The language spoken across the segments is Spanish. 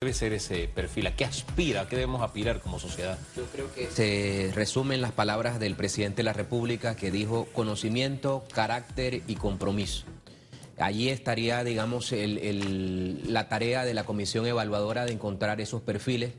debe ser ese perfil? ¿A qué aspira? ¿A qué debemos aspirar como sociedad? Yo creo que se resumen las palabras del presidente de la República que dijo conocimiento, carácter y compromiso. Allí estaría, digamos, la tarea de la comisión evaluadora de encontrar esos perfiles,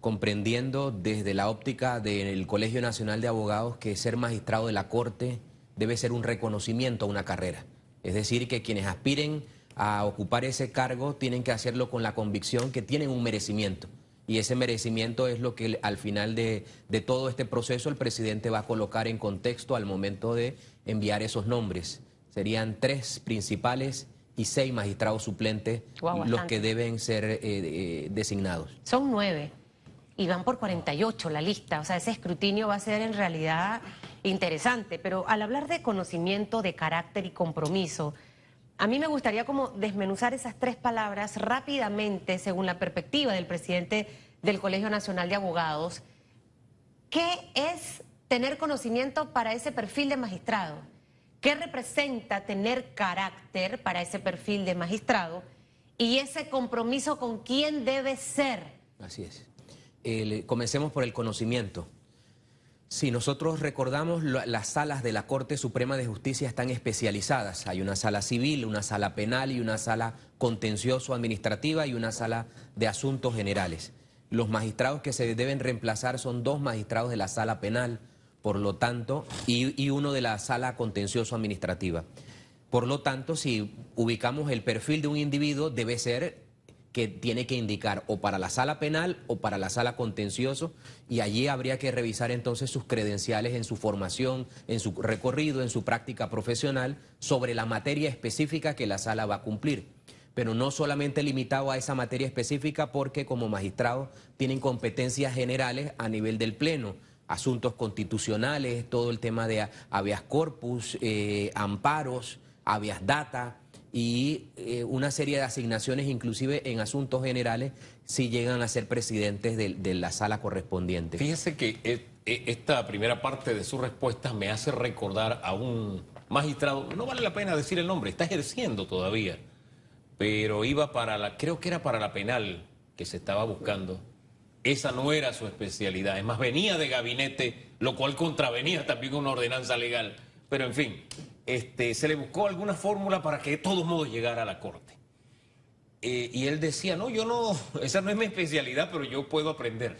comprendiendo desde la óptica del Colegio Nacional de Abogados que ser magistrado de la Corte debe ser un reconocimiento a una carrera. Es decir, que quienes aspiren a ocupar ese cargo tienen que hacerlo con la convicción que tienen un merecimiento. Y ese merecimiento es lo que al final de, todo este proceso el presidente va a colocar en contexto al momento de enviar esos nombres. Serían tres principales y seis magistrados suplentes los que deben ser eh, eh, designados. Son nueve y van por 48 la lista. O sea, ese escrutinio va a ser en realidad interesante. Pero al hablar de conocimiento, de carácter y compromiso, a mí me gustaría como desmenuzar esas tres palabras rápidamente según la perspectiva del presidente del Colegio Nacional de Abogados. ¿Qué es tener conocimiento para ese perfil de magistrado? ¿Qué representa tener carácter para ese perfil de magistrado? Y ese compromiso con quién debe ser. Así es. comencemos por el conocimiento. Si nosotros recordamos, las salas de la Corte Suprema de Justicia están especializadas. Hay una sala civil, una sala penal y una sala contencioso-administrativa y una sala de asuntos generales. Los magistrados que se deben reemplazar son dos magistrados de la sala penal, por lo tanto, y, y uno de la sala contencioso-administrativa. Por lo tanto, si ubicamos el perfil de un individuo, debe ser que tiene que indicar o para la sala penal o para la sala contencioso y allí habría que revisar entonces sus credenciales en su formación, en su recorrido, en su práctica profesional sobre la materia específica que la sala va a cumplir. Pero no solamente limitado a esa materia específica porque como magistrados tienen competencias generales a nivel del Pleno, asuntos constitucionales, todo el tema de habeas corpus, eh, amparos, habeas data, y eh, una serie de asignaciones, inclusive en asuntos generales, si llegan a ser presidentes de, la sala correspondiente. Fíjese que eh, eh, esta primera parte de su respuesta me hace recordar a un magistrado, no vale la pena decir el nombre, está ejerciendo todavía, pero iba para la, creo que era para la penal que se estaba buscando. Esa no era su especialidad, es más, venía de gabinete, lo cual contravenía también una ordenanza legal. Pero en fin, este, se le buscó alguna fórmula para que de todos modos llegara a la corte. Eh, y él decía, no, yo no, esa no es mi especialidad, pero yo puedo aprender.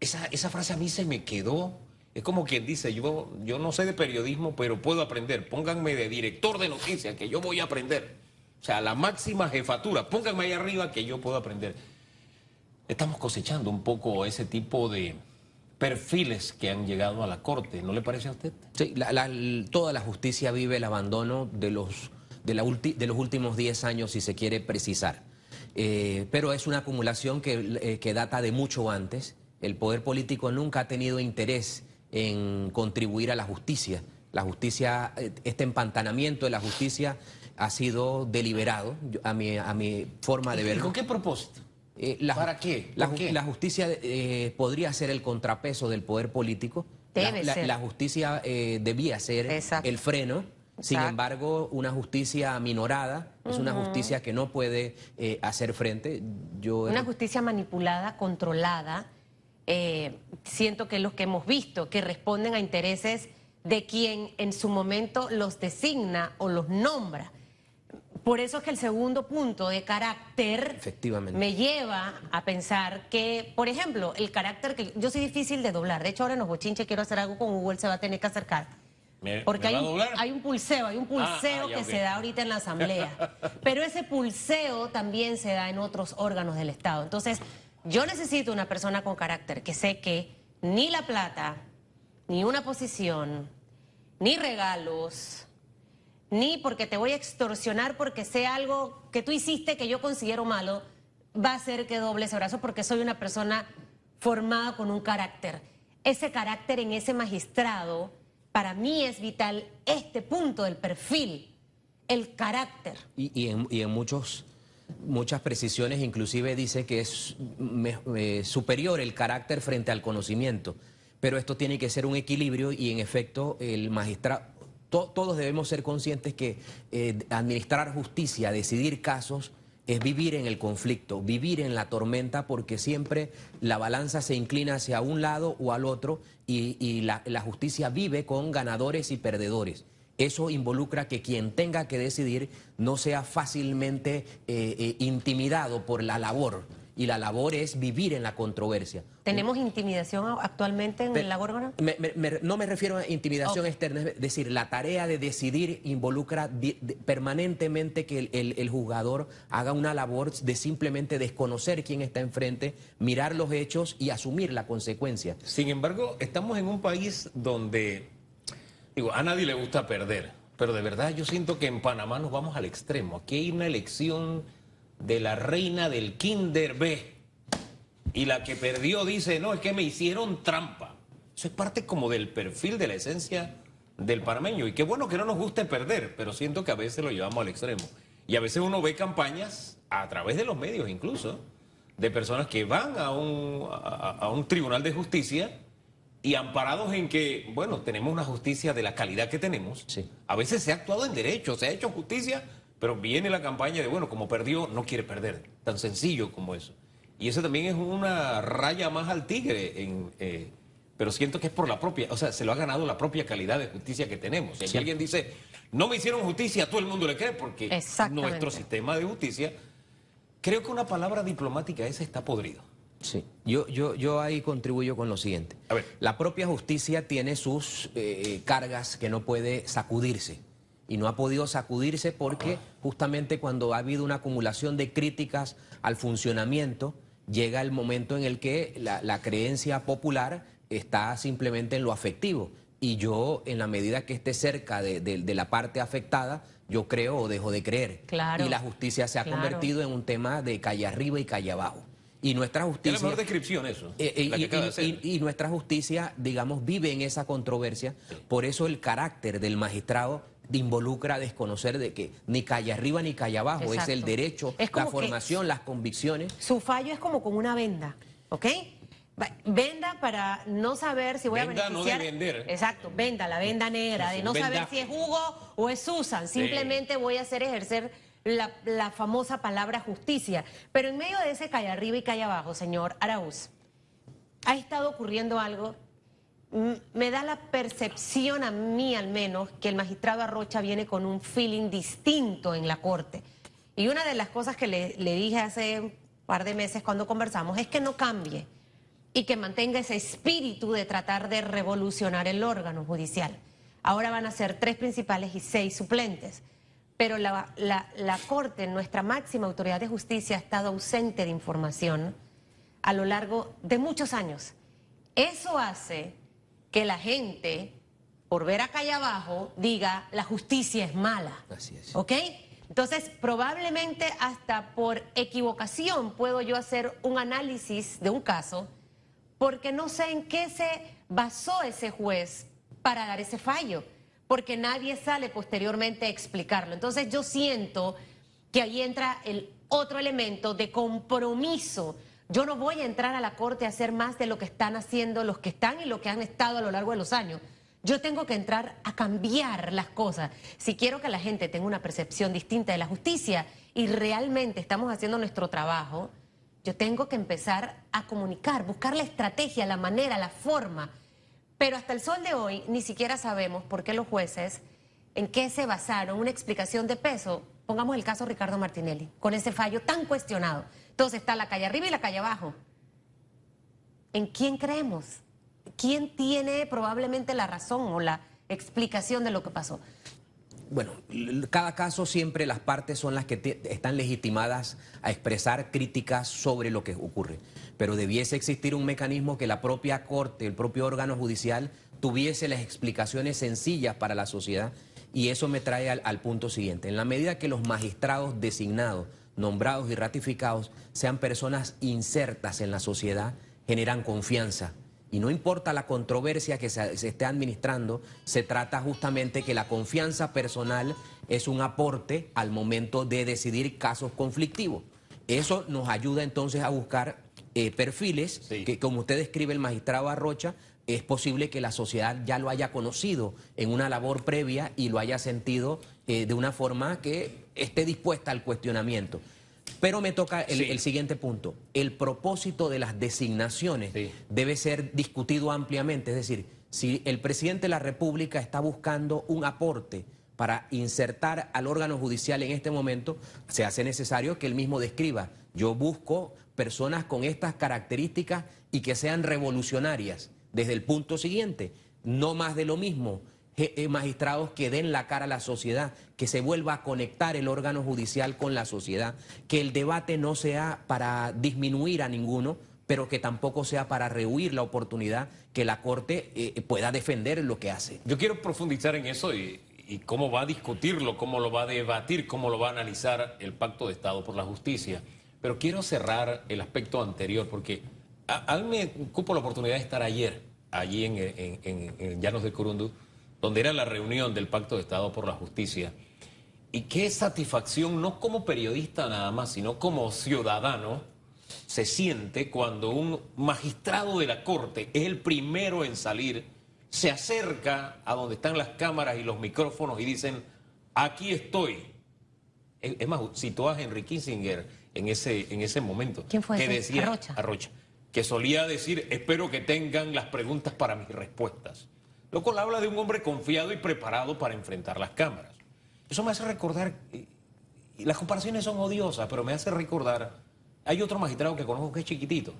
Esa, esa frase a mí se me quedó. Es como quien dice, yo, yo no sé de periodismo, pero puedo aprender. Pónganme de director de noticias, que yo voy a aprender. O sea, la máxima jefatura, pónganme ahí arriba que yo puedo aprender. Estamos cosechando un poco ese tipo de, perfiles que han llegado a la Corte, ¿no le parece a usted? Sí, toda la justicia vive el abandono de los, de, la de los últimos 10 años, si se quiere precisar. Eh, pero es una acumulación que, eh, que data de mucho antes. El poder político nunca ha tenido interés en contribuir a la justicia. La justicia, eh, este empantanamiento de la justicia ha sido deliberado, a mi, a mi forma de verlo. ¿Con qué propósito? Eh, ¿Para qué? La, justicia eh, podría ser el contrapeso del poder político. Debe la, ser. la, justicia eh, debía ser el freno. Sin embargo, una justicia minorada es una justicia que no puede hacer frente. Yo, una justicia manipulada, controlada. siento que los que hemos visto que responden a intereses de quien en su momento los designa o los nombra. Por eso es que el segundo punto de carácter me lleva a pensar que, por ejemplo, el carácter que yo soy difícil de doblar. De hecho, ahora en los bochinches quiero hacer algo con Google, se va a tener que acercar. Porque hay, un, hay, un, pulseo, hay un ah, pulseo ah, que se da ahorita en la asamblea. Pero ese pulseo también se da en otros órganos del Estado. Entonces, yo necesito una persona con carácter que sé que ni la plata, ni una posición, ni regalos, ni porque te voy a extorsionar porque sé algo que tú hiciste que yo considero malo, va a ser que doble ese brazo porque soy una persona formada con un carácter. Ese carácter en ese magistrado, para mí es vital este punto del perfil, el carácter. Y, en, muchos, muchas precisiones inclusive dice que es eh, superior el carácter frente al conocimiento. Pero esto tiene que ser un equilibrio y en efecto el magistrado todos debemos ser conscientes que eh, administrar justicia, decidir casos, es vivir en el conflicto, vivir en la tormenta, porque siempre la balanza se inclina hacia un lado o al otro y, la, justicia vive con ganadores y perdedores. Eso involucra que quien tenga que decidir no sea fácilmente eh, eh, intimidado por la labor y la labor es vivir en la controversia. ¿Tenemos intimidación actualmente en la Górgona? no me refiero a intimidación externa, es decir, la tarea de decidir involucra permanentemente que el, jugador haga una labor de simplemente desconocer quién está enfrente, mirar los hechos y asumir la consecuencia. Sin embargo, estamos en un país donde, digo, a nadie le gusta perder, pero de verdad yo siento que en Panamá nos vamos al extremo. Aquí hay una elección de la reina del Kinder B. Y la que perdió dice, no, es que me hicieron trampa. Eso es parte como del perfil de la esencia del panameño. Y qué bueno que no nos guste perder, pero siento que a veces lo llevamos al extremo. Y a veces uno ve campañas, a través de los medios incluso, de personas que van a un, a, un tribunal de justicia y amparados en que, bueno, tenemos una justicia de la calidad que tenemos. A veces se ha actuado en derecho, se ha hecho justicia pero viene la campaña de, bueno, como perdió, no quiere perder. Tan sencillo como eso. Y eso también es una raya más al tigre. En, eh, pero siento que es por la propia, o sea, se lo ha ganado la propia calidad de justicia que tenemos. Si alguien dice, no me hicieron justicia, todo el mundo le cree, porque nuestro sistema de justicia, creo que una palabra diplomática esa está podrido. Sí, yo, yo, yo ahí contribuyo con lo siguiente. A ver. La propia justicia tiene sus eh, cargas que no puede sacudirse y no ha podido sacudirse porque justamente cuando ha habido una acumulación de críticas al funcionamiento, llega el momento en el que la, creencia popular está simplemente en lo afectivo. Y yo, en la medida que esté cerca de, la parte afectada, yo creo o dejo de creer. Claro, y la justicia se ha convertido en un tema de calle arriba y calle abajo. Y nuestra justicia... Es la mejor descripción eso. Eh, eh, y, nuestra justicia, digamos, vive en esa controversia. Por eso el carácter del magistrado involucra desconocer de que ni calle arriba ni calle abajo, es el derecho, la formación, las convicciones. Su fallo es como con una venda, ¿ok? Venda para no saber si voy a beneficiar. no de vender. Exacto, venda, la venda negra, de no saber si es Hugo o es Susan. Simplemente voy a hacer ejercer la, la, famosa palabra justicia. Pero en medio de ese calle arriba y calle abajo, señor Araúz, ha estado ocurriendo algo me da la percepción a mí al menos que el magistrado Arrocha viene con un feeling distinto en la corte. Y una de las cosas que le, dije hace un par de meses cuando conversamos es que no cambie y que mantenga ese espíritu de tratar de revolucionar el órgano judicial. Ahora van a ser tres principales y seis suplentes. Pero la, la Corte, nuestra máxima autoridad de justicia, ha estado ausente de información a lo largo de muchos años. Eso hace que la gente, por ver acá y abajo, diga la justicia es mala. Así es. ¿Ok? Entonces, probablemente hasta por equivocación puedo yo hacer un análisis de un caso porque no sé en qué se basó ese juez para dar ese fallo, porque nadie sale posteriormente a explicarlo. Entonces, yo siento que ahí entra el otro elemento de compromiso yo no voy a entrar a la corte a hacer más de lo que están haciendo los que están y lo que han estado a lo largo de los años. Yo tengo que entrar a cambiar las cosas. Si quiero que la gente tenga una percepción distinta de la justicia y realmente estamos haciendo nuestro trabajo, yo tengo que empezar a comunicar, buscar la estrategia, la manera, la forma. Pero hasta el sol de hoy ni siquiera sabemos por qué los jueces, en qué se basaron, una explicación de peso. Pongamos el caso Ricardo Martinelli, con ese fallo tan cuestionado. Entonces está la calle arriba y la calle abajo. ¿En quién creemos? ¿Quién tiene probablemente la razón o la explicación de lo que pasó? Bueno, cada caso siempre las partes son las que están legitimadas a expresar críticas sobre lo que ocurre. Pero debiese existir un mecanismo que la propia corte, el propio órgano judicial, tuviese las explicaciones sencillas para la sociedad. Y eso me trae al punto siguiente. En la medida que los magistrados designados nombrados y ratificados sean personas insertas en la sociedad, generan confianza. Y no importa la controversia que se, esté administrando, se trata justamente que la confianza personal es un aporte al momento de decidir casos conflictivos. Eso nos ayuda entonces a buscar eh, perfiles que, como usted describe el magistrado Arrocha, es posible que la sociedad ya lo haya conocido en una labor previa y lo haya sentido eh, de una forma que esté dispuesta al cuestionamiento. Pero me toca el, Sí. el siguiente punto. El propósito de las designaciones Sí. debe ser discutido ampliamente. Es decir, si el presidente de la República está buscando un aporte para insertar al órgano judicial en este momento, se hace necesario que él mismo describa. Yo busco personas con estas características y que sean revolucionarias. Desde el punto siguiente, no más de lo mismo. Eh, magistrados que den la cara a la sociedad, que se vuelva a conectar el órgano judicial con la sociedad, que el debate no sea para disminuir a ninguno, pero que tampoco sea para rehuir la oportunidad que la Corte eh, pueda defender lo que hace. Yo quiero profundizar en eso y, cómo va a discutirlo, cómo lo va a debatir, cómo lo va a analizar el Pacto de Estado por la Justicia. Pero quiero cerrar el aspecto anterior porque a, mí me cupo la oportunidad de estar ayer, allí en, en- Llanos de Curundú, donde era la reunión del Pacto de Estado por la Justicia. Y qué satisfacción, no como periodista nada más, sino como ciudadano, se siente cuando un magistrado de la Corte es el primero en salir, se acerca a donde están las cámaras y los micrófonos y dicen, aquí estoy. Es, más, citó a Henry Kissinger en ese, en ese momento. ¿Quién fue que ese? decía, Arrocha. Arrocha, que solía decir, espero que tengan las preguntas para mis respuestas. Lo cual habla de un hombre confiado y preparado para enfrentar las cámaras. Eso me hace recordar, las comparaciones son odiosas, pero me hace recordar, hay otro magistrado que conozco que es chiquitito,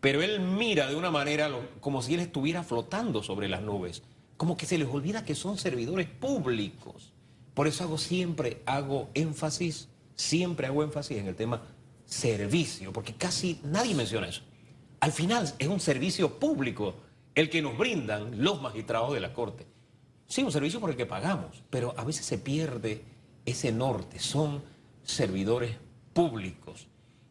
pero él mira de una manera como si él estuviera flotando sobre las nubes, como que se les olvida que son servidores públicos. Por eso hago siempre, hago énfasis, siempre hago énfasis en el tema servicio, porque casi nadie menciona eso. Al final es un servicio público el que nos brindan los magistrados de la Corte. Sí, un servicio por el que pagamos, pero a veces se pierde ese norte. Son servidores públicos.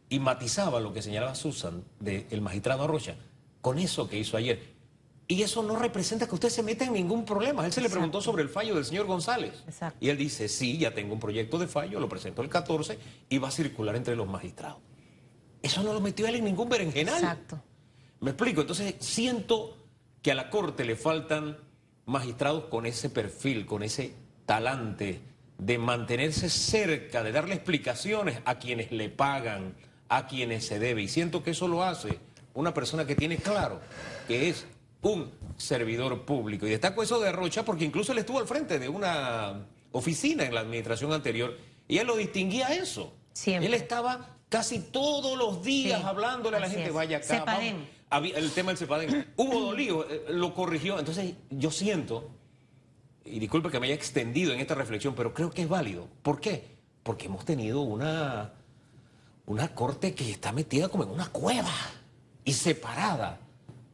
Y matizaba lo que señalaba Susan del magistrado Arrocha con eso que hizo ayer. Y eso no representa que usted se meta en ningún problema. Él se le preguntó sobre el fallo del señor González. Exacto. Y él dice, sí, ya tengo un proyecto de fallo, lo presento el 14 y va a circular entre los magistrados. Eso no lo metió él en ningún berenjenal. Exacto. Me explico, entonces siento que a la Corte le faltan magistrados con ese perfil, con ese talante de mantenerse cerca, de darle explicaciones a quienes le pagan, a quienes se debe. Y siento que eso lo hace una persona que tiene claro que es un servidor público. Y destaco eso de Rocha porque incluso él estuvo al frente de una oficina en la administración anterior y él lo distinguía eso. Siempre. Él estaba casi todos los días Sí, hablándole a la gente, es. vaya acá. Cepadén. vamos". El tema del Cepadén. Hubo dolido, eh, lo corrigió. Entonces yo siento, y disculpe que me haya extendido en esta reflexión, pero creo que es válido. ¿Por qué? Porque hemos tenido una, una corte que está metida como en una cueva y separada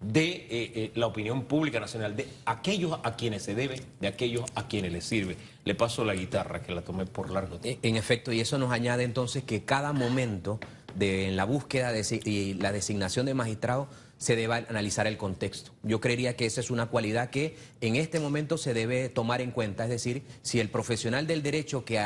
de eh, eh, la opinión pública nacional, de aquellos a quienes se debe, de aquellos a quienes les sirve. Le paso la guitarra, que la tomé por largo tiempo. En efecto, y eso nos añade entonces que cada momento de en la búsqueda de, y la designación de magistrados se debe analizar el contexto. Yo creería que esa es una cualidad que en este momento se debe tomar en cuenta, es decir, si el profesional del derecho que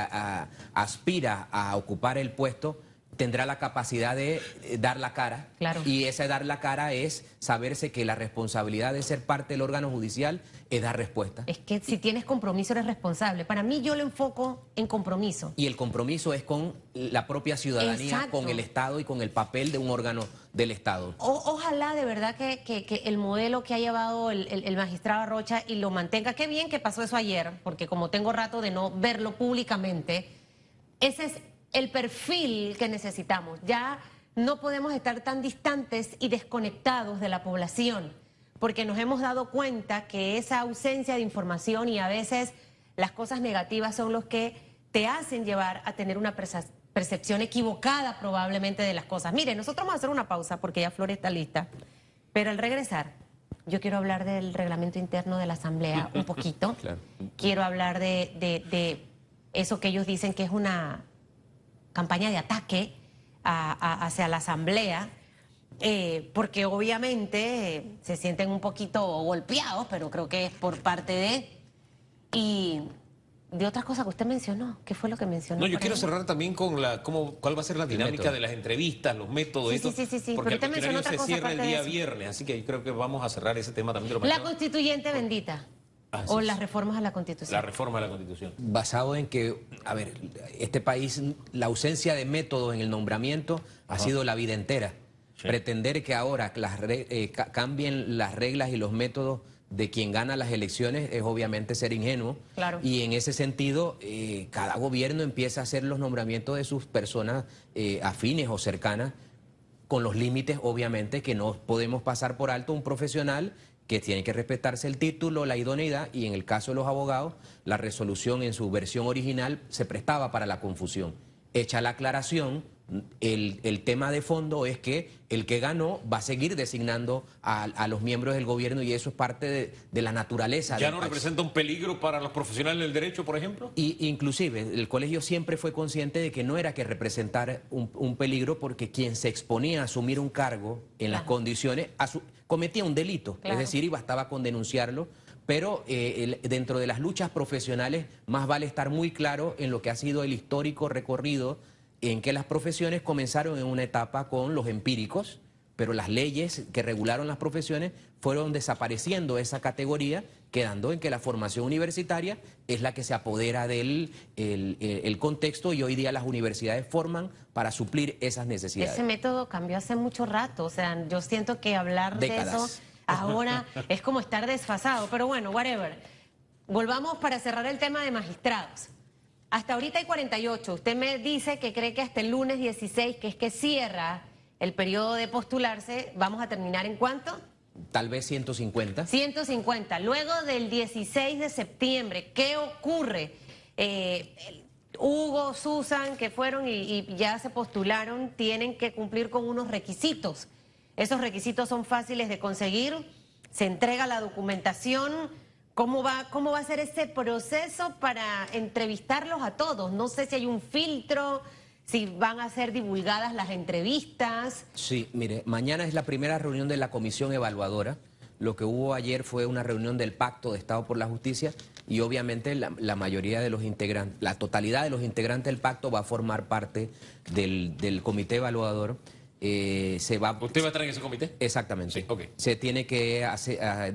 aspira a ocupar el puesto tendrá la capacidad de eh, dar la cara. Claro. Y ese dar la cara es saberse que la responsabilidad de ser parte del órgano judicial es dar respuesta. Es que si tienes compromiso eres responsable. Para mí yo lo enfoco en compromiso. Y el compromiso es con la propia ciudadanía, Exacto. con el Estado y con el papel de un órgano del Estado. O- ojalá de verdad que, que- que el modelo que ha llevado el, el- el magistrado Rocha y lo mantenga. Qué bien que pasó eso ayer, porque como tengo rato de no verlo públicamente, ese es el perfil que necesitamos. Ya no podemos estar tan distantes y desconectados de la población, porque nos hemos dado cuenta que esa ausencia de información y a veces las cosas negativas son los que te hacen llevar a tener una percepción equivocada probablemente de las cosas. Mire, nosotros vamos a hacer una pausa porque ya Flor está lista, pero al regresar yo quiero hablar del reglamento interno de la Asamblea un poquito. Claro. Quiero hablar de, de- de eso que ellos dicen que es una campaña de ataque a- a- hacia la Asamblea, eh, porque obviamente eh, se sienten un poquito golpeados, pero creo que es por parte de... Y de otras cosas que usted mencionó, ¿qué fue lo que mencionó? No, yo quiero cerrar también con la cómo, cuál va a ser la dinámica de las entrevistas, los métodos, Sí, esto, sí, sí, sí, sí, porque pero el usted mencionó otra se cosa cierra el día viernes, así que yo creo que vamos a cerrar ese tema también de La constituyente bendita. Así o es. las reformas a la Constitución? La reforma de la Constitución. basado en que, a ver, este país, la ausencia de métodos en el nombramiento ha sido la vida entera. Sí. Pretender que ahora las re- eh, ca- cambien las reglas y los métodos de quien gana las elecciones es obviamente ser ingenuo. Claro. Y en ese sentido, eh, cada gobierno empieza a hacer los nombramientos de sus personas eh, afines o cercanas con los límites, obviamente, que no podemos pasar por alto un profesional que tiene que respetarse el título, la idoneidad, y en el caso de los abogados, la resolución en su versión original se prestaba para la confusión. Hecha la aclaración, el, el tema de fondo es que el que ganó va a seguir designando a, a los miembros del gobierno y eso es parte de, de la naturaleza. ¿Ya no país. representa un peligro para los profesionales del derecho, por ejemplo? Y inclusive el colegio siempre fue consciente de que no era que representar un, un peligro porque quien se exponía a asumir un cargo en las Claro. condiciones asu- cometía un delito, Claro. es decir, y bastaba con denunciarlo. Pero eh, el- dentro de las luchas profesionales más vale estar muy claro en lo que ha sido el histórico recorrido en que las profesiones comenzaron en una etapa con los empíricos, pero las leyes que regularon las profesiones fueron desapareciendo esa categoría, quedando en que la formación universitaria es la que se apodera del el, contexto y hoy día las universidades forman para suplir esas necesidades. Ese método cambió hace mucho rato, o sea, yo siento que hablar de eso ahora es como estar desfasado, pero bueno, whatever. Volvamos para cerrar el tema de magistrados. Hasta ahorita hay 48. Usted me dice que cree que hasta el lunes 16, que es que cierra el periodo de postularse, vamos a terminar en cuánto? Tal vez 150. 150. Luego del 16 de septiembre, ¿qué ocurre? Eh, Hugo, Susan, que fueron y, y ya se postularon, tienen que cumplir con unos requisitos. Esos requisitos son fáciles de conseguir, se entrega la documentación. ¿Cómo va, ¿Cómo va a ser ese proceso para entrevistarlos a todos? No sé si hay un filtro, si van a ser divulgadas las entrevistas. Sí, mire, mañana es la primera reunión de la comisión evaluadora. Lo que hubo ayer fue una reunión del Pacto de Estado por la Justicia y obviamente la, la mayoría de los integrantes, la totalidad de los integrantes del pacto va a formar parte del, del comité evaluador. Eh, se va, ¿Usted va a estar en ese comité? Exactamente. Sí, ok. Se tiene que hacer, ah,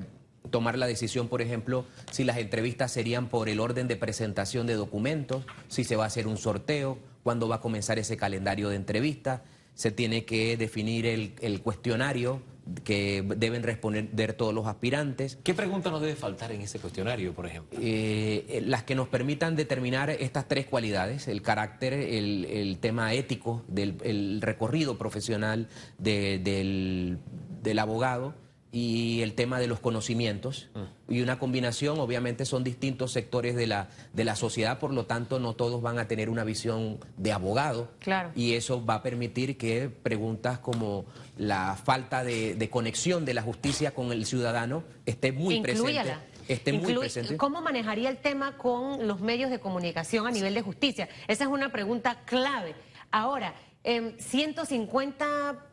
tomar la decisión, por ejemplo, si las entrevistas serían por el orden de presentación de documentos, si se va a hacer un sorteo, cuándo va a comenzar ese calendario de entrevistas. Se tiene que definir el, el cuestionario que deben responder todos los aspirantes. ¿Qué pregunta nos debe faltar en ese cuestionario, por ejemplo? Eh, las que nos permitan determinar estas tres cualidades, el carácter, el, el tema ético, del el recorrido profesional de- del, del abogado y el tema de los conocimientos. Y una combinación, obviamente son distintos sectores de la, de la sociedad, por lo tanto no todos van a tener una visión de abogado. Claro. Y eso va a permitir que preguntas como la falta de, de conexión de la justicia con el ciudadano esté muy presente esté muy presente. ¿Cómo manejaría el tema con los medios de comunicación a nivel de justicia? Esa es una pregunta clave. Ahora, em, 150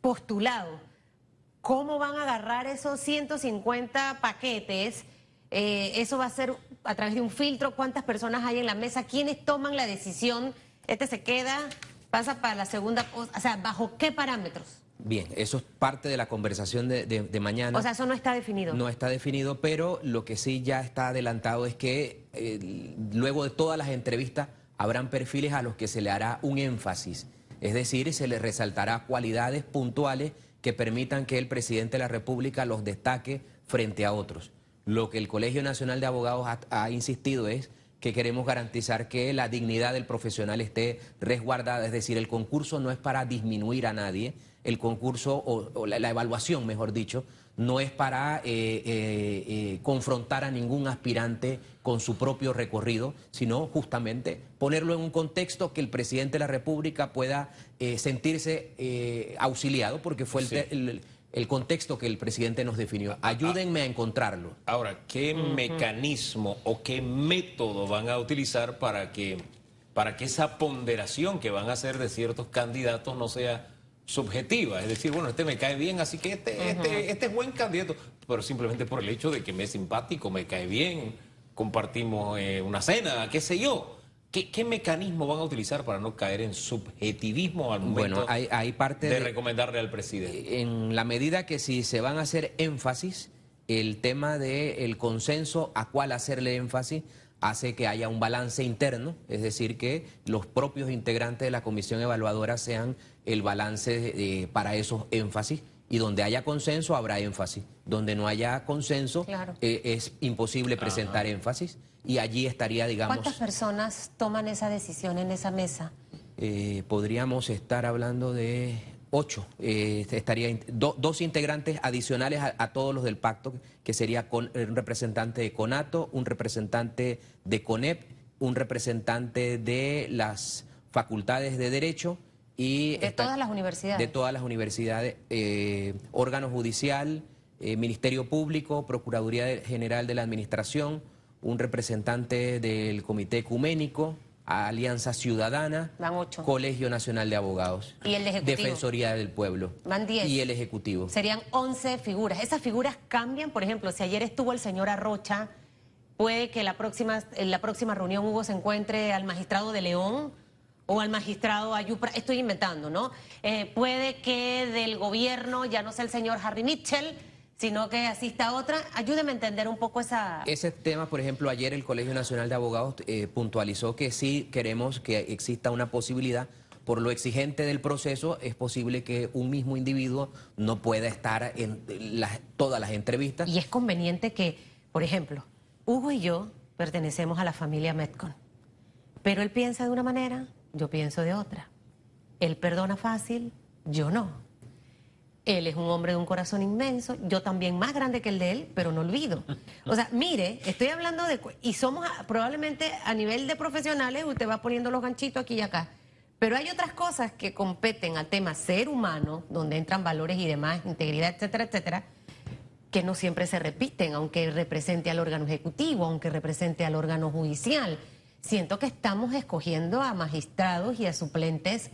postulados, ¿cómo van a agarrar esos 150 paquetes? Eh, ¿Eso va a ser a través de un filtro? ¿Cuántas personas hay en la mesa? ¿Quiénes toman la decisión? ¿Este se queda? ¿Pasa para la segunda? O o sea, ¿bajo qué parámetros? Bien, eso es parte de la conversación de, de- de mañana. O sea, eso no está definido. No está definido, pero lo que sí ya está adelantado es que eh, luego de todas las entrevistas habrán perfiles a los que se le hará un énfasis. Es decir, se le resaltará cualidades puntuales que permitan que el presidente de la República los destaque frente a otros. Lo que el Colegio Nacional de Abogados ha, insistido es que queremos garantizar que la dignidad del profesional esté resguardada, es decir, el concurso no es para disminuir a nadie, el concurso o, la evaluación, mejor dicho, no es para eh, eh, eh, confrontar a ningún aspirante con su propio recorrido, sino justamente ponerlo en un contexto que el presidente de la República pueda eh, sentirse eh, auxiliado, porque fue el, Sí. el- el contexto que el presidente nos definió. Ayúdenme a encontrarlo. Ahora, ¿qué mecanismo o qué método van a utilizar para que, para que esa ponderación que van a hacer de ciertos candidatos no sea subjetiva? Es decir, bueno, este me cae bien, así que este, este, este es buen candidato, pero simplemente por el hecho de que me es simpático, me cae bien, compartimos eh, una cena, qué sé yo. ¿Qué, qué mecanismo van a utilizar para no caer en subjetivismo al momento Bueno, hay, hay parte de de, recomendarle al presidente? en la medida que si se van a hacer énfasis, el tema del consenso a cuál hacerle énfasis hace que haya un balance interno, es decir, que los propios integrantes de la comisión evaluadora sean el balance eh, para esos énfasis y donde haya consenso habrá énfasis. Donde no haya consenso eh, es imposible presentar énfasis y allí estaría, digamos... ¿Cuántas personas toman esa decisión en esa mesa? Eh, podríamos estar hablando de ocho. Eh, estaría dos integrantes adicionales a, todos los del pacto, que sería con, un representante de CONATO, un representante de CONEP, un representante de las facultades de Derecho y... De todas las universidades. De todas las universidades, eh, órgano judicial, eh, Ministerio Público, Procuraduría General de la Administración, un representante del Comité Ecuménico, Alianza Ciudadana, Colegio Nacional de Abogados, ¿Y el Ejecutivo? Defensoría del Pueblo Van 10. y el Ejecutivo. Serían 11 figuras. Esas figuras cambian, por ejemplo, si ayer estuvo el señor Arrocha, puede que la próxima, en la próxima reunión Hugo se encuentre al magistrado de León o al magistrado Ayupra, estoy inventando, ¿no? Eh, puede que del gobierno ya no sea el señor Harry Mitchell, sino que asista otra. Ayúdeme a entender un poco esa... Ese tema, por ejemplo, ayer el Colegio Nacional de Abogados eh, puntualizó que sí queremos que exista una posibilidad, por lo exigente del proceso, es posible que un mismo individuo no pueda estar en todas las entrevistas. Y es conveniente que, por ejemplo, Hugo y yo pertenecemos a la familia Metcon, pero él piensa de una manera, yo pienso de otra. Él perdona fácil, yo no. Él es un hombre de un corazón inmenso, yo también más grande que el de él, pero no olvido. O sea, mire, estoy hablando de... Y somos probablemente a nivel de profesionales, usted va poniendo los ganchitos aquí y acá. Pero hay otras cosas que competen al tema ser humano, donde entran valores y demás, integridad, etcétera, etcétera, que no siempre se repiten, aunque represente al órgano ejecutivo, aunque represente al órgano judicial. Siento que estamos escogiendo a magistrados y a suplentes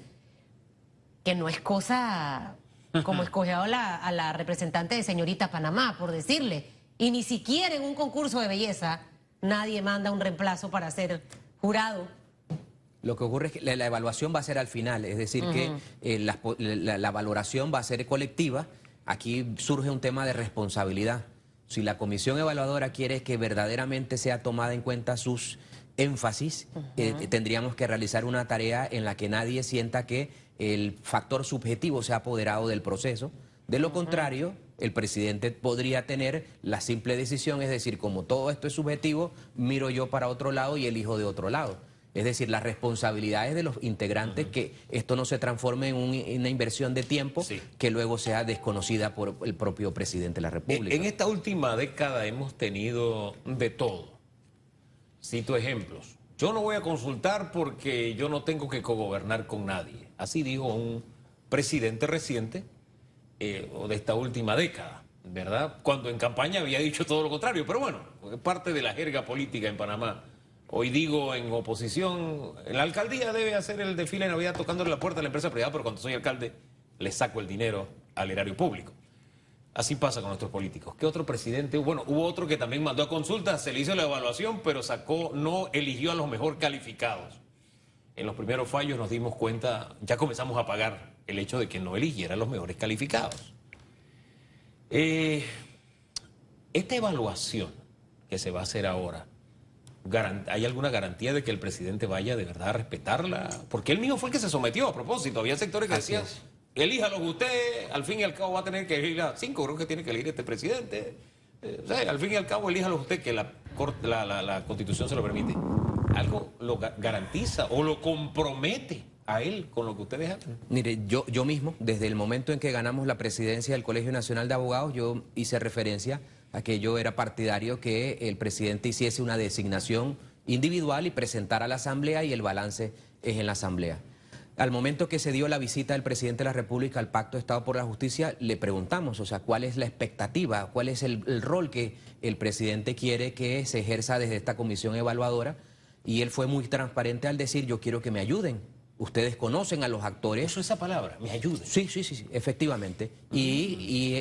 que no es cosa como escogió a la, a la representante de señorita Panamá, por decirle. Y ni siquiera en un concurso de belleza nadie manda un reemplazo para ser jurado. Lo que ocurre es que la, evaluación va a ser al final, es decir, que eh, la, valoración va a ser colectiva. Aquí surge un tema de responsabilidad. Si la comisión evaluadora quiere que verdaderamente sea tomada en cuenta sus énfasis, eh, tendríamos que realizar una tarea en la que nadie sienta que el factor subjetivo se ha apoderado del proceso. De lo contrario, el presidente podría tener la simple decisión, es decir, como todo esto es subjetivo, miro yo para otro lado y elijo de otro lado. Es decir, las responsabilidades de los integrantes, que esto no se transforme en, una inversión de tiempo que luego sea desconocida por el propio presidente de la República. En esta última década hemos tenido de todo. Cito ejemplos. Yo no voy a consultar porque yo no tengo que cogobernar con nadie. Así dijo un presidente reciente eh, o de esta última década, ¿verdad? Cuando en campaña había dicho todo lo contrario, pero bueno, es parte de la jerga política en Panamá. Hoy digo en oposición, la alcaldía debe hacer el desfile de Navidad tocándole la puerta a la empresa privada, pero cuando soy alcalde le saco el dinero al erario público. Así pasa con nuestros políticos. ¿Qué otro presidente? Bueno, hubo otro que también mandó a consulta, se le hizo la evaluación, pero sacó, no eligió a los mejor calificados en los primeros fallos nos dimos cuenta, ya comenzamos a pagar el hecho de que no eligiera los mejores calificados. Eh, esta evaluación que se va a hacer ahora, ¿hay alguna garantía de que el presidente vaya de verdad a respetarla? Porque él mismo fue el que se sometió a propósito. Había sectores que decían, elíjalo usted, al fin y al cabo va a tener que elegir a cinco, creo que tiene que elegir este presidente. Eh, al fin y al cabo elíjalo usted, que la, la constitución se lo permite algo lo garantiza o lo compromete a él con lo que ustedes hacen? Mire, yo, yo mismo, desde el momento en que ganamos la presidencia del Colegio Nacional de Abogados, yo hice referencia a que yo era partidario que el presidente hiciese una designación individual y presentara a la Asamblea y el balance es en la Asamblea. Al momento que se dio la visita del presidente de la República al Pacto de Estado por la Justicia, le preguntamos, o sea, ¿cuál es la expectativa? ¿Cuál es el rol que el presidente quiere que se ejerza desde esta comisión evaluadora? Y él fue muy transparente al decir, yo quiero que me ayuden. Ustedes conocen a los actores. Eso esa palabra, me ayuden. Sí, sí, sí, efectivamente. Y,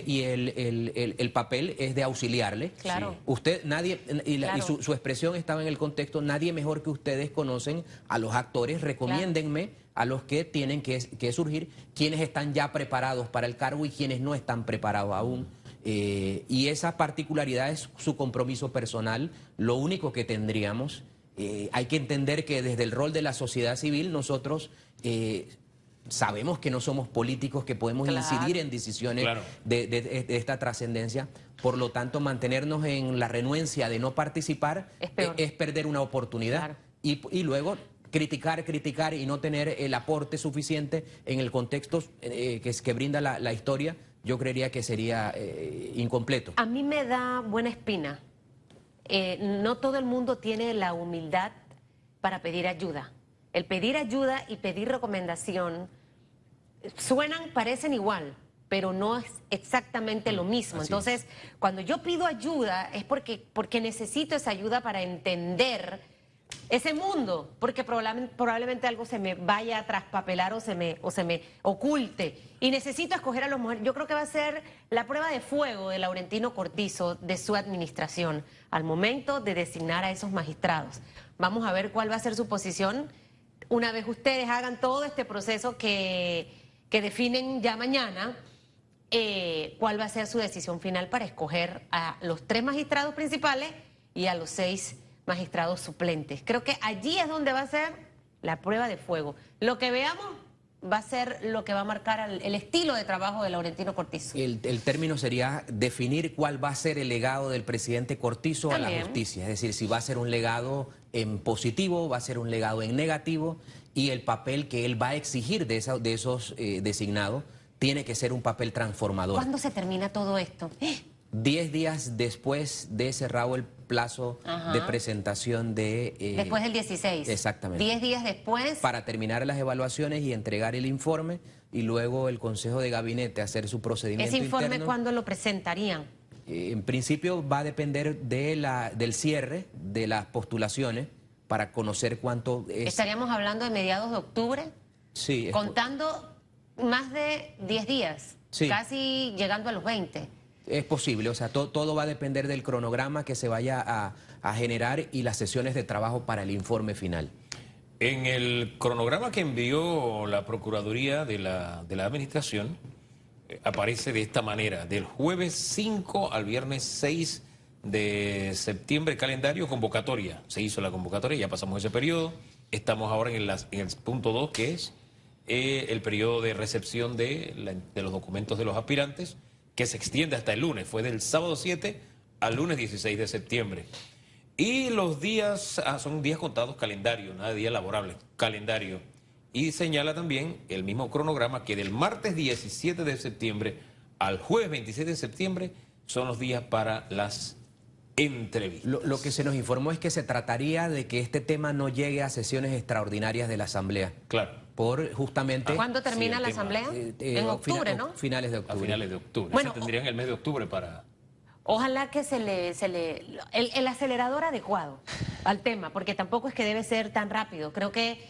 y, el, papel es de auxiliarle. Claro. Usted, nadie, y, su, expresión estaba en el contexto, nadie mejor que ustedes conocen a los actores, recomiéndenme a los que tienen que, que surgir, quienes están ya preparados para el cargo y quienes no están preparados aún. Eh, y esa particularidad es su compromiso personal, lo único que tendríamos. Eh, hay que entender que desde el rol de la sociedad civil nosotros eh, sabemos que no somos políticos, que podemos Claro. incidir en decisiones Claro. de, de- de esta trascendencia. Por lo tanto, mantenernos en la renuencia de no participar Es perder una oportunidad. Claro. Y, y luego criticar, criticar y no tener el aporte suficiente en el contexto eh, que, es- que brinda la, la historia, yo creería que sería eh, incompleto. A mí me da buena espina. Eh, no todo el mundo tiene la humildad para pedir ayuda. El pedir ayuda y pedir recomendación suenan, parecen igual, pero no es exactamente lo mismo. así Entonces, cuando yo pido ayuda es porque, porque necesito esa ayuda para entender ese mundo, porque probablemente, algo se me vaya a traspapelar o se me, o se me oculte. Y necesito escoger a los mujeres. Yo creo que va a ser la prueba de fuego de Laurentino Cortizo, de su administración, al momento de designar a esos magistrados. Vamos a ver cuál va a ser su posición una vez ustedes hagan todo este proceso que, que definen ya mañana. eh, cuál va a ser su decisión final para escoger a los tres magistrados principales y a los seis magistrados suplentes. Creo que allí es donde va a ser la prueba de fuego. Lo que veamos va a ser lo que va a marcar el estilo de trabajo de Laurentino Cortizo. El, el término sería definir cuál va a ser el legado del presidente Cortizo a la justicia. Es decir, si va a ser un legado en positivo, va a ser un legado en negativo y el papel que él va a exigir de, esa- de esos eh, designados tiene que ser un papel transformador. ¿Cuándo se termina todo esto? Diez días después de cerrado el plazo Ajá. de presentación de... eh, Después del 16. exactamente. Diez días después. para terminar las evaluaciones y entregar el informe y luego el Consejo de Gabinete hacer su procedimiento Ese informe, interno. ¿cuándo lo presentarían? Eh, En principio va a depender de la, del cierre de las postulaciones para conocer cuánto es. Estaríamos hablando de mediados de octubre, Sí, contando más de 10 días, Sí. casi llegando a los 20. Es posible, o sea, to- todo va a depender del cronograma que se vaya a, generar y las sesiones de trabajo para el informe final. En el cronograma que envió la Procuraduría de la, Administración, eh, aparece de esta manera, del jueves 5 al viernes 6 de septiembre, calendario, convocatoria. Se hizo la convocatoria, ya pasamos ese periodo. Estamos ahora en, el punto 2, que es eh, el periodo de recepción de los documentos de los aspirantes, que se extiende hasta el lunes. Fue del sábado 7 al lunes 16 de septiembre. Y los días, ah, son días contados calendario, nada de día laborable, calendario. Y señala también el mismo cronograma que del martes 17 de septiembre al jueves 26 de septiembre son los días para las entrevistas. Lo, lo que se nos informó es que se trataría de que este tema no llegue a sesiones extraordinarias de la Asamblea. Claro, Por justamente. ¿Cuándo termina la tema. asamblea? eh, eh, en octubre, ¿no? Finales de a octubre. finales de octubre. Bueno, Se tendrían el mes de octubre para... Ojalá que se le, se le el, el acelerador adecuado al tema, porque tampoco es que debe ser tan rápido. Creo que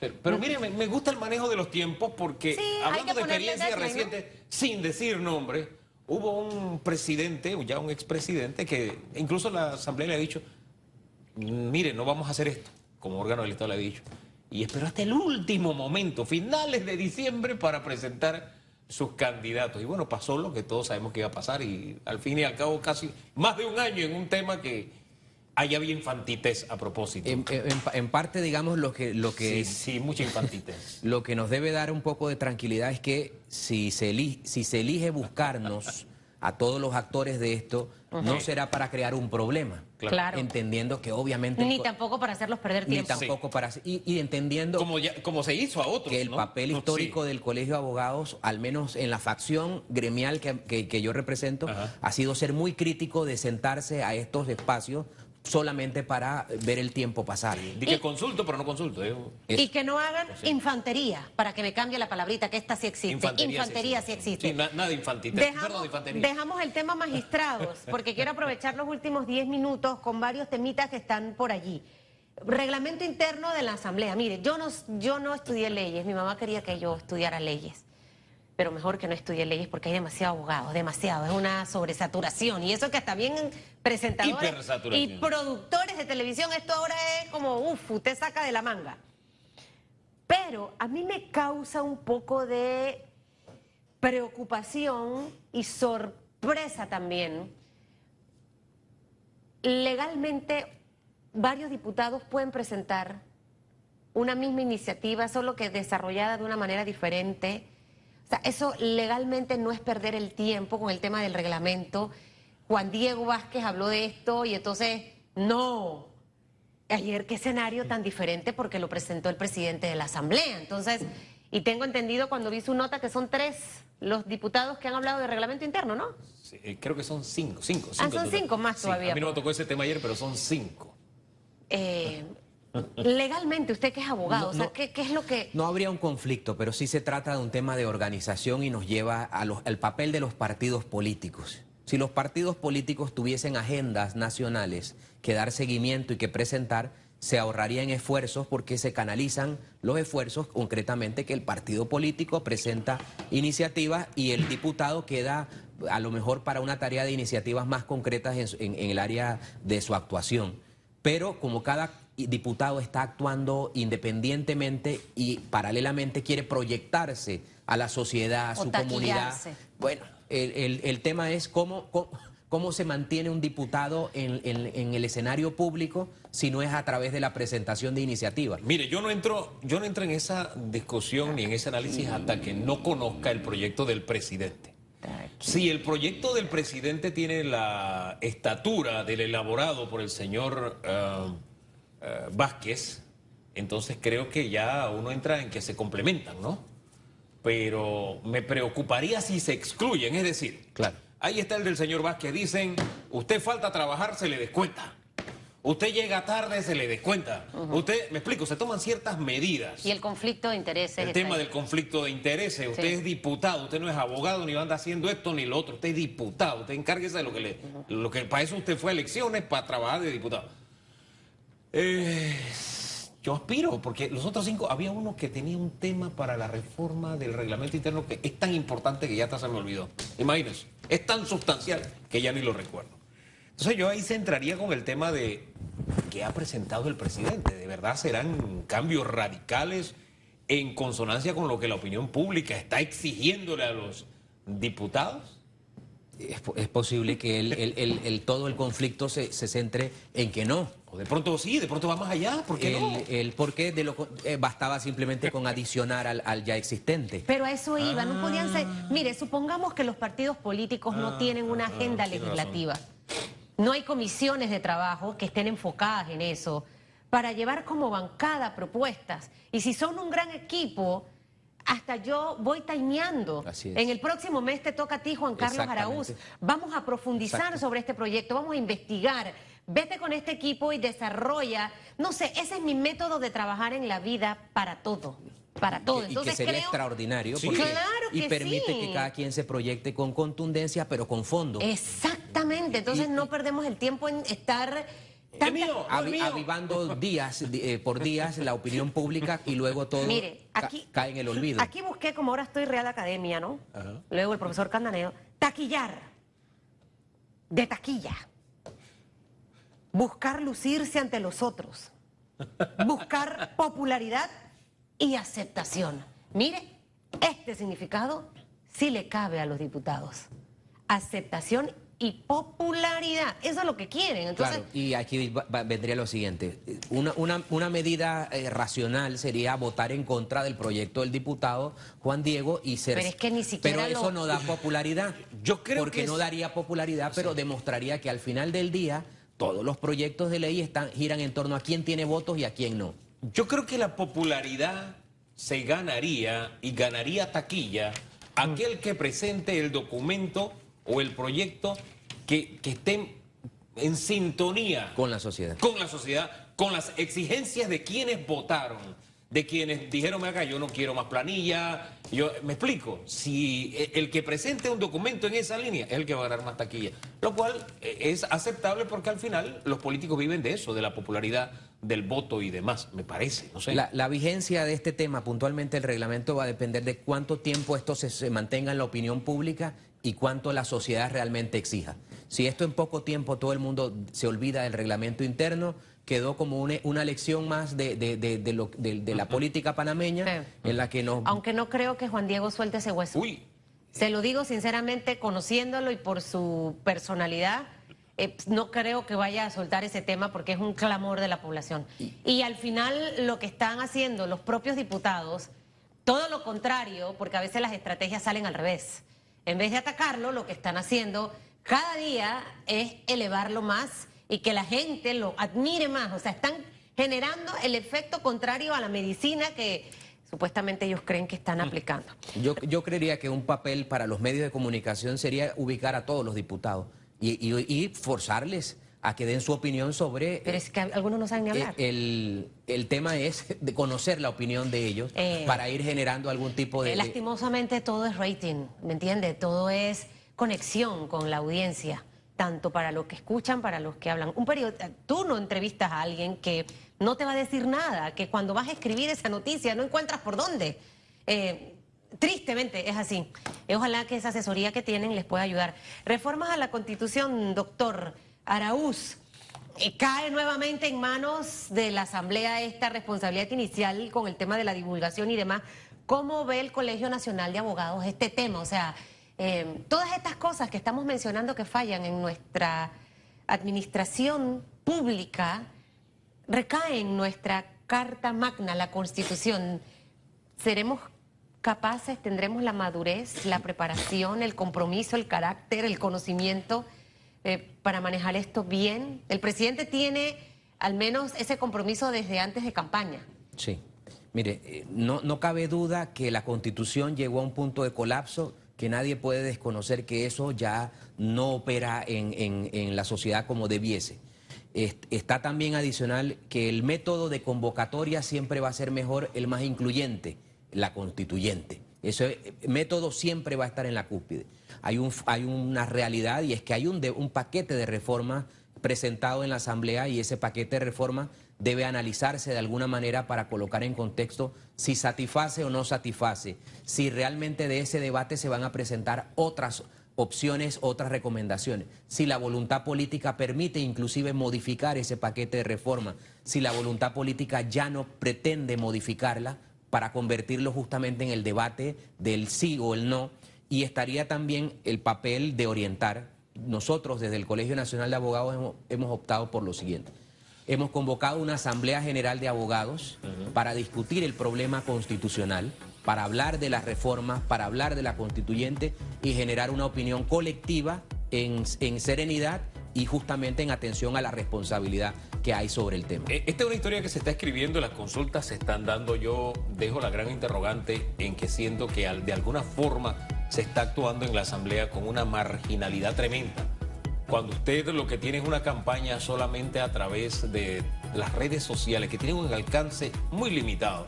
Pero, pero mire, me, me gusta el manejo de los tiempos porque Sí, hablando de ponerle experiencia deadline, ¿no? reciente, sin decir nombre, hubo un presidente, o ya un expresidente, que incluso la Asamblea le ha dicho, mire, no vamos a hacer esto, como órgano del Estado le ha dicho. Y esperó hasta el último momento, finales de diciembre, para presentar sus candidatos. Y bueno, pasó lo que todos sabemos que iba a pasar y al fin y al cabo casi más de un año en un tema que ahí había infantitez a propósito. En, en- en parte, digamos, lo que, lo que Sí, sí, mucha infantitez. Lo que nos debe dar un poco de tranquilidad es que si se, eli- si se elige buscarnos a todos los actores de esto, no será para crear un problema. Claro. Claro. Entendiendo que obviamente... ni tampoco para hacerlos perder ni tiempo. tampoco para... Y, y entendiendo Como, ya, como se hizo a otros. que el ¿no? papel No, histórico sí. del Colegio de Abogados, al menos en la facción gremial que, que- que yo represento, Ajá. ha sido ser muy crítico de sentarse a estos espacios solamente para ver el tiempo pasar. Di que consulto, pero no consulto. eh. Y que no hagan infantería, para que me cambie la palabrita, que esta sí existe. Infantería, Infantería, sí existe. Sí, na- nada de infantil. Dejamos, Perdón, de infantería. dejamos el tema magistrados, porque quiero aprovechar los últimos 10 minutos con varios temitas que están por allí. Reglamento interno de la Asamblea. Mire, yo no, yo no estudié leyes, mi mamá quería que yo estudiara leyes, pero mejor que no estudie leyes porque hay demasiados abogados, demasiado, es una sobresaturación. Y eso que hasta bien presentadores y productores de televisión, esto ahora es como, uff, usted saca de la manga. Pero a mí me causa un poco de preocupación y sorpresa también. Legalmente, varios diputados pueden presentar una misma iniciativa, solo que desarrollada de una manera diferente. Sea, eso legalmente no es perder el tiempo con el tema del reglamento. Juan Diego Vázquez habló de esto y entonces, no. Ayer, qué escenario tan diferente porque lo presentó el presidente de la Asamblea. Entonces, y tengo entendido cuando vi su nota que son tres los diputados que han hablado de reglamento interno, ¿no? Sí, eh, creo que son cinco, cinco. ah, son cinco más sí, todavía. A mí no me tocó ese tema ayer, pero son cinco. Eh, legalmente, usted que es abogado, o sea, ¿qué, ¿qué, es lo que...? No habría un conflicto, pero sí se trata de un tema de organización y nos lleva a los, al papel de los partidos políticos. Si los partidos políticos tuviesen agendas nacionales que dar seguimiento y que presentar, se ahorrarían esfuerzos porque se canalizan los esfuerzos concretamente que el partido político presenta iniciativas y el diputado queda a lo mejor para una tarea de iniciativas más concretas en, en, el área de su actuación. Pero como cada diputado está actuando independientemente y paralelamente quiere proyectarse a la sociedad, a su comunidad, bueno, el, el, el tema es cómo, cómo ¿Cómo se mantiene un diputado en, en, en, el escenario público si no es a través de la presentación de iniciativas? Mire, yo no entro, yo no entro en esa discusión ni en ese análisis hasta que no conozca el proyecto del presidente. Si el proyecto del presidente tiene la estatura del elaborado por el señor uh, Vázquez, entonces creo que ya uno entra en que se complementan, ¿no? Pero me preocuparía si se excluyen, es decir, claro. Ahí está el del señor Vázquez. Dicen, usted falta a trabajar, se le descuenta. Usted llega tarde, se le descuenta. Uh -huh. Usted, me explico, se toman ciertas medidas. Y el conflicto de intereses. El tema ahí. del conflicto de intereses. Usted sí. es diputado, usted no es abogado, ni va a andar haciendo esto ni lo otro. Usted es diputado, usted encárguese de lo que le. Uh -huh. lo que, para eso usted fue a elecciones, para trabajar de diputado. Eh, yo aspiro, porque los otros cinco, había uno que tenía un tema para la reforma del reglamento interno que es tan importante que ya hasta se me olvidó. Imagínense, es tan sustancial que ya ni lo recuerdo. Entonces yo ahí centraría con el tema de que ha presentado el presidente. ¿De verdad serán cambios radicales en consonancia con lo que la opinión pública está exigiéndole a los diputados? Es, es posible que el, el, el, todo el conflicto se, se centre en que no. O de pronto sí, de pronto va más allá, ¿por qué el, no? El por qué de lo, eh, bastaba simplemente con adicionar al, al, ya existente. Pero a eso iba, ah. no podían ser... Mire, supongamos que los partidos políticos ah, no tienen una agenda ah, legislativa. No hay comisiones de trabajo que estén enfocadas en eso para llevar como bancada propuestas. Y si son un gran equipo, hasta yo voy timeando. En el próximo mes te toca a ti, Juan Carlos Araúz. Vamos a profundizar Exacto. sobre este proyecto, vamos a investigar vete con este equipo y desarrolla. No sé, ese es mi método de trabajar en la vida para todo. Para todo. Entonces, y que sería creo... extraordinario Sí. porque, Claro y que permite sí. que cada quien se proyecte con contundencia, pero con fondo. Exactamente. Entonces no perdemos el tiempo en estar. Tanta- mío. Avi- mío. avivando días eh, por días la opinión pública y luego todo Mire, ca- aquí- cae en el olvido. Aquí busqué, como ahora estoy Real Academia, ¿no? Ajá. Luego el profesor Candaneo, taquillar. De taquilla. Buscar lucirse ante los otros. Buscar popularidad y aceptación. Mire, este significado sí le cabe a los diputados. Aceptación y popularidad. Eso es lo que quieren. Entonces, Claro, y aquí va- va- vendría lo siguiente. Una, una, una medida eh, racional sería votar en contra del proyecto del diputado Juan Diego y ser... Pero es que ni siquiera Pero eso lo- no da popularidad. Yo creo Porque que no es- daría popularidad, pero demostraría que al final del día todos los proyectos de ley están, giran en torno a quién tiene votos y a quién no. Yo creo que la popularidad se ganaría y ganaría taquilla aquel que presente el documento o el proyecto que, que esté en sintonía Con la sociedad. con la sociedad, con las exigencias de quienes votaron, de quienes dijeron, acá yo no quiero más planilla. Yo me explico, si e- el que presente un documento en esa línea es el que va a ganar más taquilla, lo cual eh, es aceptable porque al final los políticos viven de eso, de la popularidad, del voto y demás, me parece, no sé. La, la vigencia de este tema, puntualmente el reglamento, va a depender de cuánto tiempo esto se, se mantenga en la opinión pública y cuánto la sociedad realmente exija. Si esto en poco tiempo todo el mundo se olvida del reglamento interno, quedó como una, una lección más de, de- de- de lo- de- de la política panameña Sí. en la que nos... aunque no creo que Juan Diego suelte ese hueso. Uy, Se lo digo sinceramente, conociéndolo y por su personalidad, eh, no creo que vaya a soltar ese tema porque es un clamor de la población. Y al final lo que están haciendo los propios diputados, todo lo contrario, porque a veces las estrategias salen al revés. En vez de atacarlo, lo que están haciendo cada día es elevarlo más y que la gente lo admire más. O sea, están generando el efecto contrario a la medicina que supuestamente ellos creen que están aplicando. Yo, yo creería que un papel para los medios de comunicación sería ubicar a todos los diputados y, y- y forzarles a que den su opinión sobre... Pero es que algunos no saben ni hablar. Eh, El, el tema es de conocer la opinión de ellos Eh, para ir generando algún tipo de... Eh, Lastimosamente todo es rating, ¿me entiende? Todo es conexión con la audiencia, tanto para los que escuchan, para los que hablan. Un period- tú no entrevistas a alguien que no te va a decir nada, que cuando vas a escribir esa noticia no encuentras por dónde. Eh, tristemente es así. Eh, Ojalá que esa asesoría que tienen les pueda ayudar. Reformas a la Constitución, doctor Araúz. Eh, cae nuevamente en manos de la Asamblea esta responsabilidad inicial con el tema de la divulgación y demás. ¿Cómo ve el Colegio Nacional de Abogados este tema? O sea, eh, todas estas cosas que estamos mencionando que fallan en nuestra administración pública recaen en nuestra Carta Magna, la Constitución. ¿Seremos capaces, tendremos la madurez, la preparación, el compromiso, el carácter, el conocimiento eh, para manejar esto bien? El presidente tiene al menos ese compromiso desde antes de campaña. Sí. Mire, eh, no, no cabe duda que la constitución llegó a un punto de colapso que nadie puede desconocer que eso ya no opera en, en- la sociedad como debiese. Est- Está también adicional que el método de convocatoria siempre va a ser mejor el más incluyente, la constituyente. Eh, método siempre va a estar en la cúspide. Hay, un, hay una realidad y es que hay un, un paquete de reformas presentado en la Asamblea y ese paquete de reformas debe analizarse de alguna manera para colocar en contexto si satisface o no satisface, si realmente de ese debate se van a presentar otras opciones, otras recomendaciones, si la voluntad política permite inclusive modificar ese paquete de reforma, si la voluntad política ya no pretende modificarla para convertirlo justamente en el debate del sí o el no, y estaría también el papel de orientar. Nosotros desde el Colegio Nacional de Abogados hemos, hemos optado por lo siguiente. Hemos convocado una Asamblea General de Abogados para discutir el problema constitucional, para hablar de las reformas, para hablar de la constituyente y generar una opinión colectiva en, en serenidad y justamente en atención a la responsabilidad que hay sobre el tema. Eh, Esta es una historia que se está escribiendo, las consultas se están dando. Yo dejo la gran interrogante en que siento que de alguna forma se está actuando en la Asamblea con una marginalidad tremenda. Cuando usted lo que tiene es una campaña solamente a través de las redes sociales, que tienen un alcance muy limitado,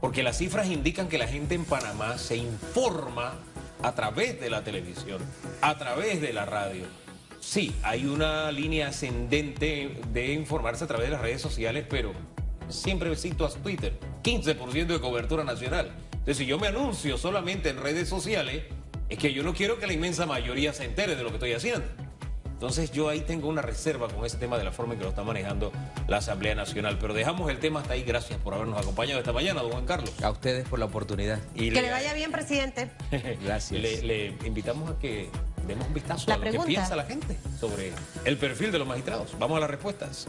porque las cifras indican que la gente en Panamá se informa a través de la televisión, a través de la radio. Sí, hay una línea ascendente de informarse a través de las redes sociales, pero siempre cito a Twitter, 15% de cobertura nacional. Entonces, si yo me anuncio solamente en redes sociales, es que yo no quiero que la inmensa mayoría se entere de lo que estoy haciendo. Entonces yo ahí tengo una reserva con ese tema de la forma en que lo está manejando la Asamblea Nacional. Pero dejamos el tema hasta ahí. Gracias por habernos acompañado esta mañana, don Juan Carlos. A ustedes por la oportunidad. Y Que le vaya bien, presidente. Gracias. Le, le invitamos a que demos un vistazo La a lo pregunta. que piensa la gente sobre el perfil de los magistrados. Vamos a las respuestas.